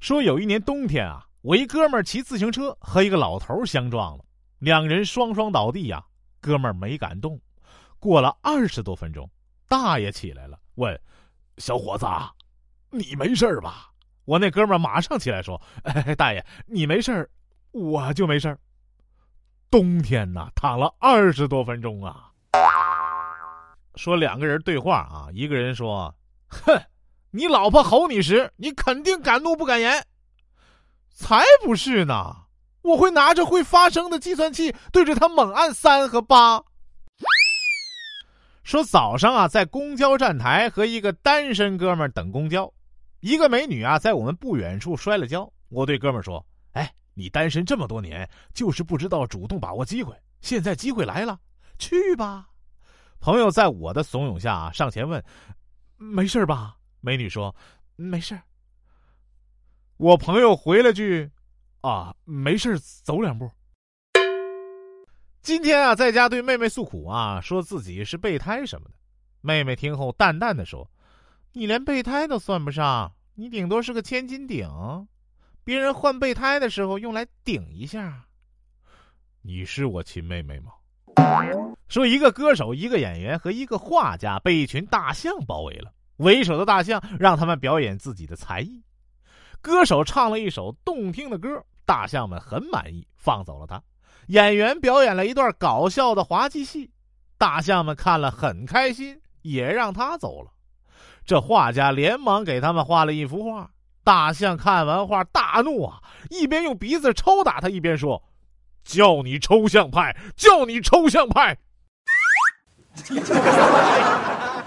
说有一年冬天啊，我一哥们儿骑自行车和一个老头相撞了，两人双双倒地呀，哥们儿没敢动。过了二十多分钟，大爷起来了，问：“小伙子，你没事吧？”我那哥们儿马上起来说：“哎，大爷，你没事，我就没事。”冬天呐，躺了二十多分钟啊。说两个人对话啊，一个人说：“哼，你老婆吼你时，你肯定敢怒不敢言。”才不是呢，我会拿着会发声的计算器对着他猛按三和八。说早上啊，在公交站台和一个单身哥们等公交，一个美女啊在我们不远处摔了跤。我对哥们说：“哎，你单身这么多年，就是不知道主动把握机会。现在机会来了，去吧。”朋友在我的怂恿下上前问：“没事吧？”美女说：“没事。”我朋友回了句：“啊，没事，走两步。”今天啊，在家对妹妹诉苦啊，说自己是备胎什么的。妹妹听后淡淡的说：“你连备胎都算不上，你顶多是个千斤顶，别人换备胎的时候用来顶一下。”你是我亲妹妹吗？说一个歌手、一个演员和一个画家被一群大象包围了，为首的大象让他们表演自己的才艺。歌手唱了一首动听的歌，大象们很满意，放走了他。演员表演了一段搞笑的滑稽戏，大象们看了很开心，也让他走了。这画家连忙给他们画了一幅画，大象看完画大怒啊，一边用鼻子抽打他，一边说：“叫你抽象派，叫你抽象派。”